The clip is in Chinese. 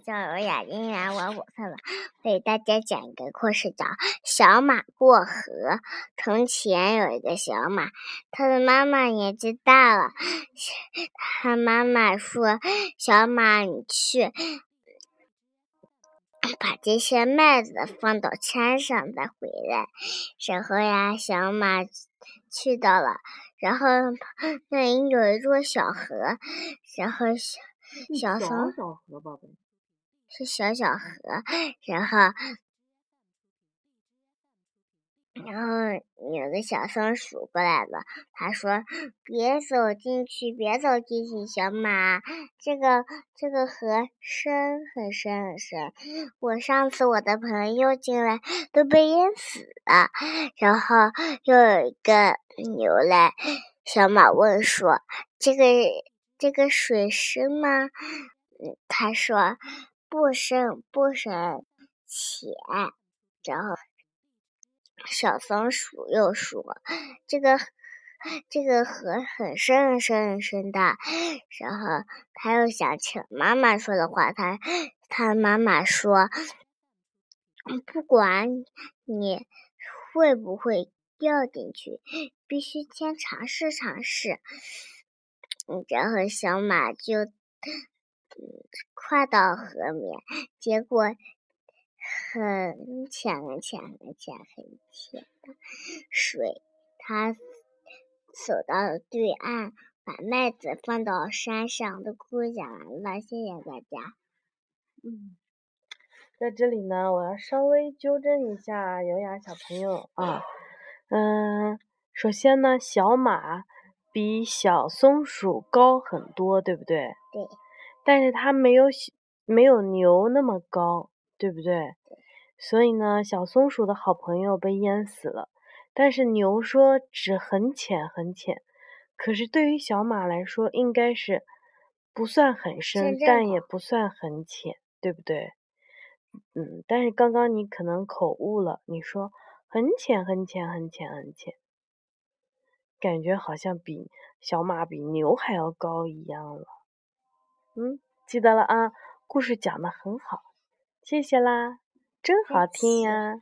叫有雅，今年我五岁了，给大家讲一个故事，叫《小马过河》。从前有一个小马，它的妈妈年纪大了，它妈妈说：“小马，你去把这些麦子放到山上再回来。”然后呀，小马去到了，然后那里有一座小河，然后小小松小河，宝贝。是小小河，然后，然后有个小松鼠过来了，他说：“别走进去，别走进去，小马，这个这个河深很深很深，我上次我的朋友进来都被淹死了。”然后又有一个牛来，小马问说：“这个这个水深吗？”嗯，他说。不深不深，浅。然后小松鼠又说：“这个这个河很深很深很深的。”然后他又想起妈妈说的话，他他妈妈说：“不管你会不会掉进去，必须先尝试尝试。”然后小马就。跨到河面，结果很浅很浅很浅很浅的水。他走到了对岸，把麦子放到山上。的故事讲完了，谢谢大家。嗯，在这里呢，我要稍微纠正一下优雅小朋友啊。嗯，首先呢，小马比小松鼠高很多，对不对？对。但是它没有没有牛那么高，对不对？所以呢，小松鼠的好朋友被淹死了。但是牛说只很浅很浅，可是对于小马来说，应该是不算很深，但也不算很浅，对不对？嗯，但是刚刚你可能口误了，你说很浅很浅很浅很浅，感觉好像比小马比牛还要高一样了。嗯，记得了啊，故事讲的很好，谢谢啦，真好听呀。